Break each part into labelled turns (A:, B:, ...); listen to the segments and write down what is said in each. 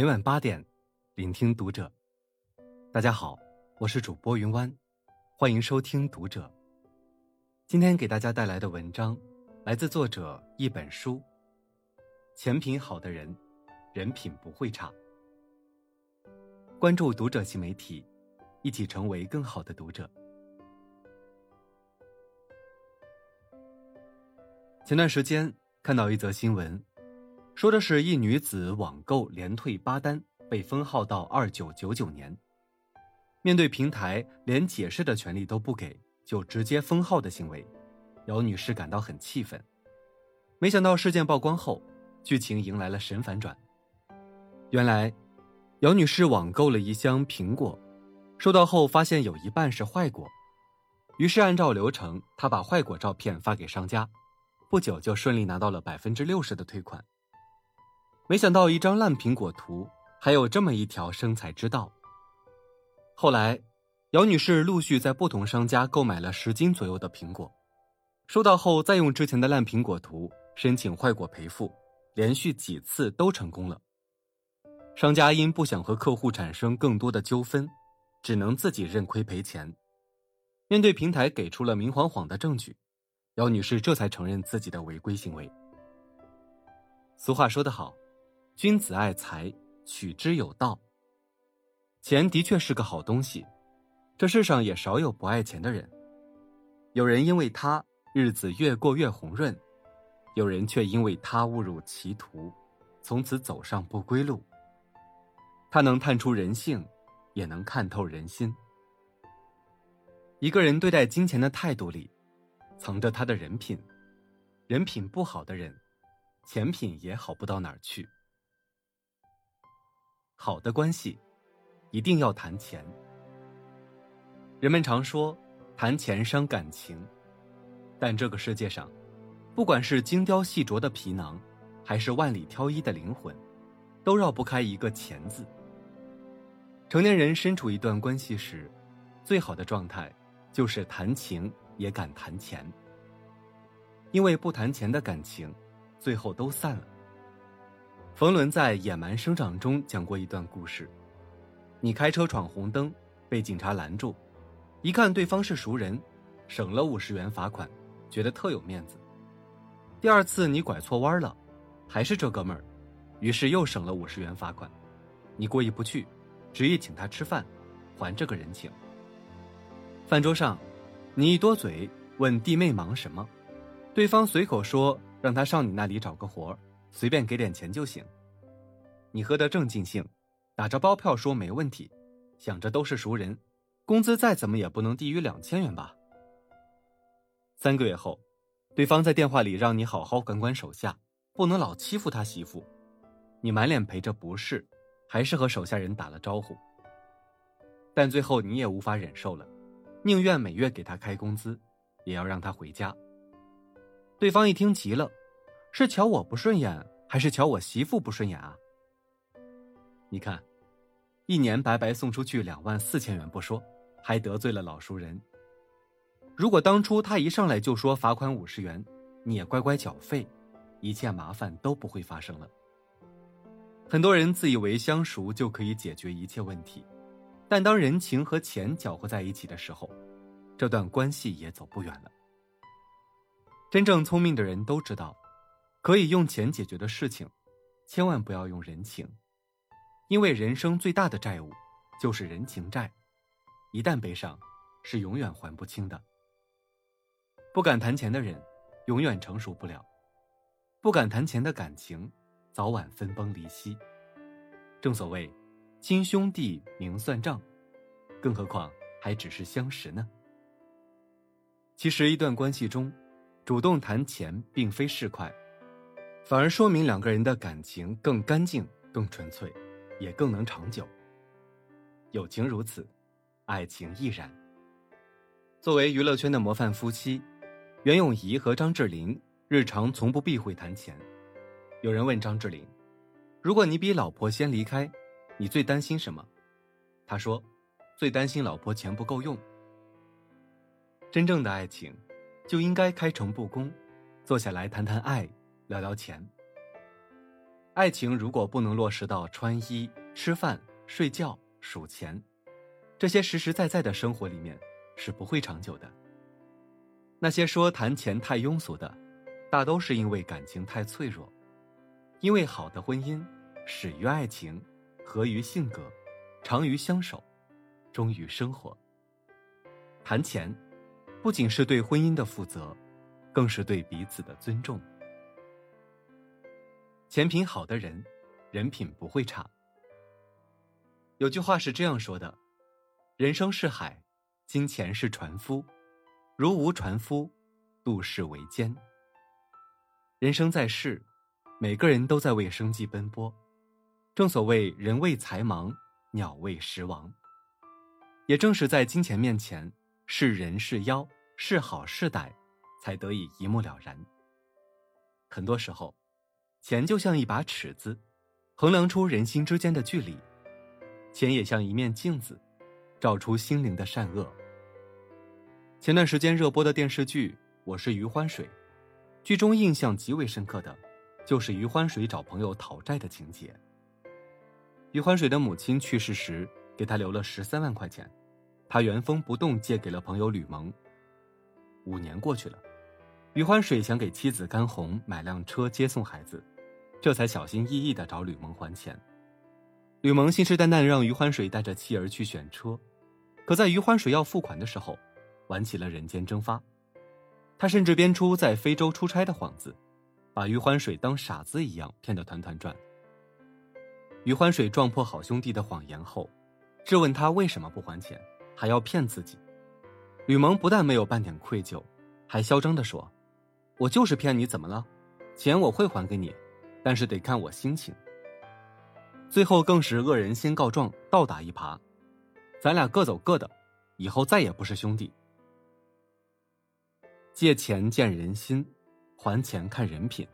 A: 每晚八点，聆听读者。大家好，我是主播云湾，欢迎收听读者。今天给大家带来的文章来自作者一本书。钱品好的人，人品不会差。关注读者新媒体，一起成为更好的读者。前段时间看到一则新闻，说的是一女子网购连退八单，被封号到二九九九年。面对平台连解释的权利都不给，就直接封号的行为，姚女士感到很气愤。没想到事件曝光后，剧情迎来了神反转。原来，姚女士网购了一箱苹果，收到后发现有一半是坏果，于是按照流程，她把坏果照片发给商家，不久就顺利拿到了百分之六十的退款。没想到一张烂苹果图还有这么一条生财之道。后来，姚女士陆续在不同商家购买了十斤左右的苹果，收到后再用之前的烂苹果图申请坏果赔付，连续几次都成功了。商家因不想和客户产生更多的纠纷，只能自己认亏赔钱。面对平台给出了明晃晃的证据，姚女士这才承认自己的违规行为。俗话说得好，君子爱财，取之有道。钱的确是个好东西，这世上也少有不爱钱的人。有人因为他日子越过越红润，有人却因为他误入歧途，从此走上不归路。他能探出人性，也能看透人心。一个人对待金钱的态度里，藏着他的人品。人品不好的人，钱品也好不到哪儿去。好的关系。一定要谈钱。人们常说，谈钱伤感情，但这个世界上，不管是精雕细琢的皮囊，还是万里挑一的灵魂，都绕不开一个“钱”字。成年人身处一段关系时，最好的状态就是谈情也敢谈钱，因为不谈钱的感情，最后都散了。冯仑在《野蛮生长》中讲过一段故事。你开车闯红灯，被警察拦住，一看对方是熟人，省了五十元罚款，觉得特有面子。第二次你拐错弯了，还是这哥们儿，于是又省了五十元罚款。你过意不去，执意请他吃饭，还这个人情。饭桌上，你一多嘴问弟妹忙什么，对方随口说让他上你那里找个活儿随便给点钱就行。你喝得正尽兴。打着包票说没问题，想着都是熟人，工资再怎么也不能低于两千元吧。三个月后，对方在电话里让你好好管管手下，不能老欺负他媳妇。你满脸陪着不是，还是和手下人打了招呼。但最后你也无法忍受了，宁愿每月给他开工资，也要让他回家。对方一听急了，是瞧我不顺眼，还是瞧我媳妇不顺眼啊？你看。一年白白送出去两万四千元不说，还得罪了老熟人。如果当初他一上来就说罚款五十元，你也乖乖缴费，一切麻烦都不会发生了。很多人自以为相熟就可以解决一切问题，但当人情和钱搅和在一起的时候，这段关系也走不远了。真正聪明的人都知道，可以用钱解决的事情，千万不要用人情。因为人生最大的债务，就是人情债，一旦背上，是永远还不清的。不敢谈钱的人，永远成熟不了；不敢谈钱的感情，早晚分崩离析。正所谓，亲兄弟明算账，更何况还只是相识呢？其实，一段关系中，主动谈钱并非市侩，反而说明两个人的感情更干净、更纯粹。也更能长久。友情如此，爱情亦然。作为娱乐圈的模范夫妻，袁咏仪和张智霖日常从不避讳谈钱。有人问张智霖：“如果你比老婆先离开，你最担心什么？”他说：“最担心老婆钱不够用。”真正的爱情，就应该开诚布公，坐下来谈谈爱，聊聊钱。爱情如果不能落实到穿衣、吃饭、睡觉、数钱这些实实在在的生活里面，是不会长久的。那些说谈钱太庸俗的，大都是因为感情太脆弱。因为好的婚姻始于爱情，合于性格，长于相守，忠于生活。谈钱，不仅是对婚姻的负责，更是对彼此的尊重。钱品好的人，人品不会差。有句话是这样说的：“人生是海，金钱是船夫，如无船夫，度世为艰。”人生在世，每个人都在为生计奔波。正所谓“人为财忙，鸟为食亡”。也正是在金钱面前，是人是妖，是好是歹，才得以一目了然。很多时候。钱就像一把尺子，衡量出人心之间的距离；钱也像一面镜子，照出心灵的善恶。前段时间热播的电视剧《我是余欢水》，剧中印象极为深刻的，就是余欢水找朋友讨债的情节。余欢水的母亲去世时，给他留了十三万块钱，他原封不动借给了朋友吕蒙。五年过去了。余欢水想给妻子甘红买辆车接送孩子，这才小心翼翼的找吕蒙还钱。吕蒙信誓旦旦让余欢水带着妻儿去选车，可在余欢水要付款的时候，玩起了人间蒸发。他甚至编出在非洲出差的幌子，把余欢水当傻子一样骗得团团转。余欢水撞破好兄弟的谎言后，质问他为什么不还钱，还要骗自己。吕蒙不但没有半点愧疚，还嚣张地说。我就是骗你，怎么了？钱我会还给你，但是得看我心情。最后更是恶人先告状，倒打一耙，咱俩各走各的，以后再也不是兄弟。借钱见人心，还钱看人品，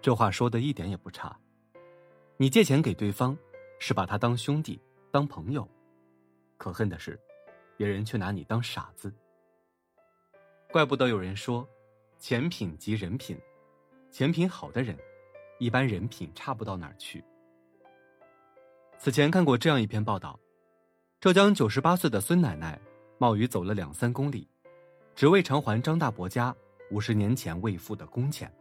A: 这话说的一点也不差。你借钱给对方，是把他当兄弟、当朋友，可恨的是，别人却拿你当傻子。怪不得有人说。钱品即人品，钱品好的人，一般人品差不到哪儿去。此前看过这样一篇报道：浙江九十八岁的孙奶奶冒雨走了两三公里，只为偿还张大伯家五十年前未付的工钱。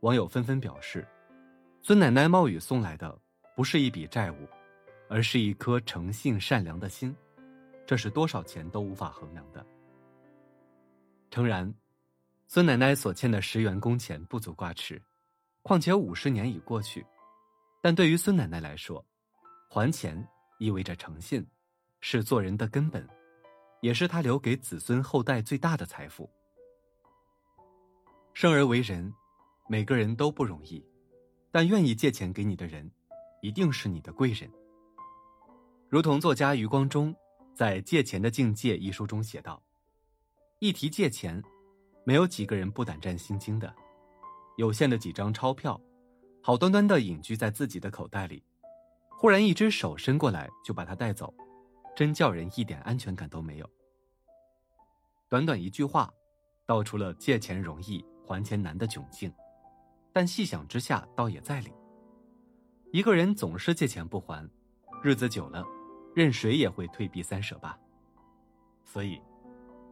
A: 网友纷纷表示，孙奶奶冒雨送来的不是一笔债务，而是一颗诚信善良的心，这是多少钱都无法衡量的。诚然。孙奶奶所欠的十元工钱不足挂齿，况且五十年已过去。但对于孙奶奶来说，还钱意味着诚信，是做人的根本，也是她留给子孙后代最大的财富。生而为人，每个人都不容易，但愿意借钱给你的人，一定是你的贵人。如同作家余光中在《借钱的境界》一书中写道：“一提借钱。”没有几个人不胆战心惊的，有限的几张钞票，好端端的隐居在自己的口袋里，忽然一只手伸过来就把它带走，真叫人一点安全感都没有。短短一句话，道出了借钱容易还钱难的窘境，但细想之下，倒也在理。一个人总是借钱不还，日子久了，任谁也会退避三舍吧。所以，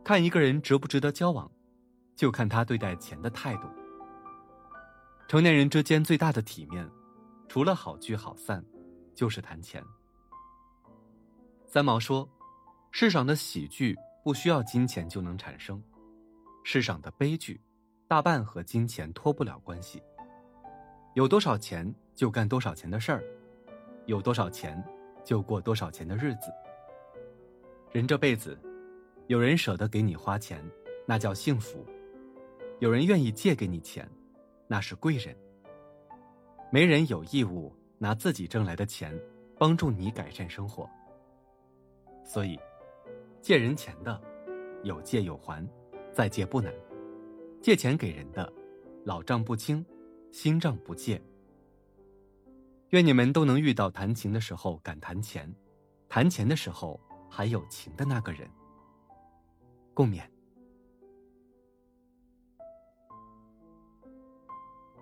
A: 看一个人值不值得交往。就看他对待钱的态度。成年人之间最大的体面，除了好聚好散，就是谈钱。三毛说：“世上的喜剧不需要金钱就能产生，世上的悲剧，大半和金钱脱不了关系。有多少钱就干多少钱的事儿，有多少钱就过多少钱的日子。人这辈子，有人舍得给你花钱，那叫幸福。”有人愿意借给你钱，那是贵人。没人有义务拿自己挣来的钱帮助你改善生活。所以，借人钱的，有借有还，再借不难；借钱给人的，老账不清，新账不借。愿你们都能遇到谈情的时候敢谈钱，谈钱的时候还有情的那个人。共勉。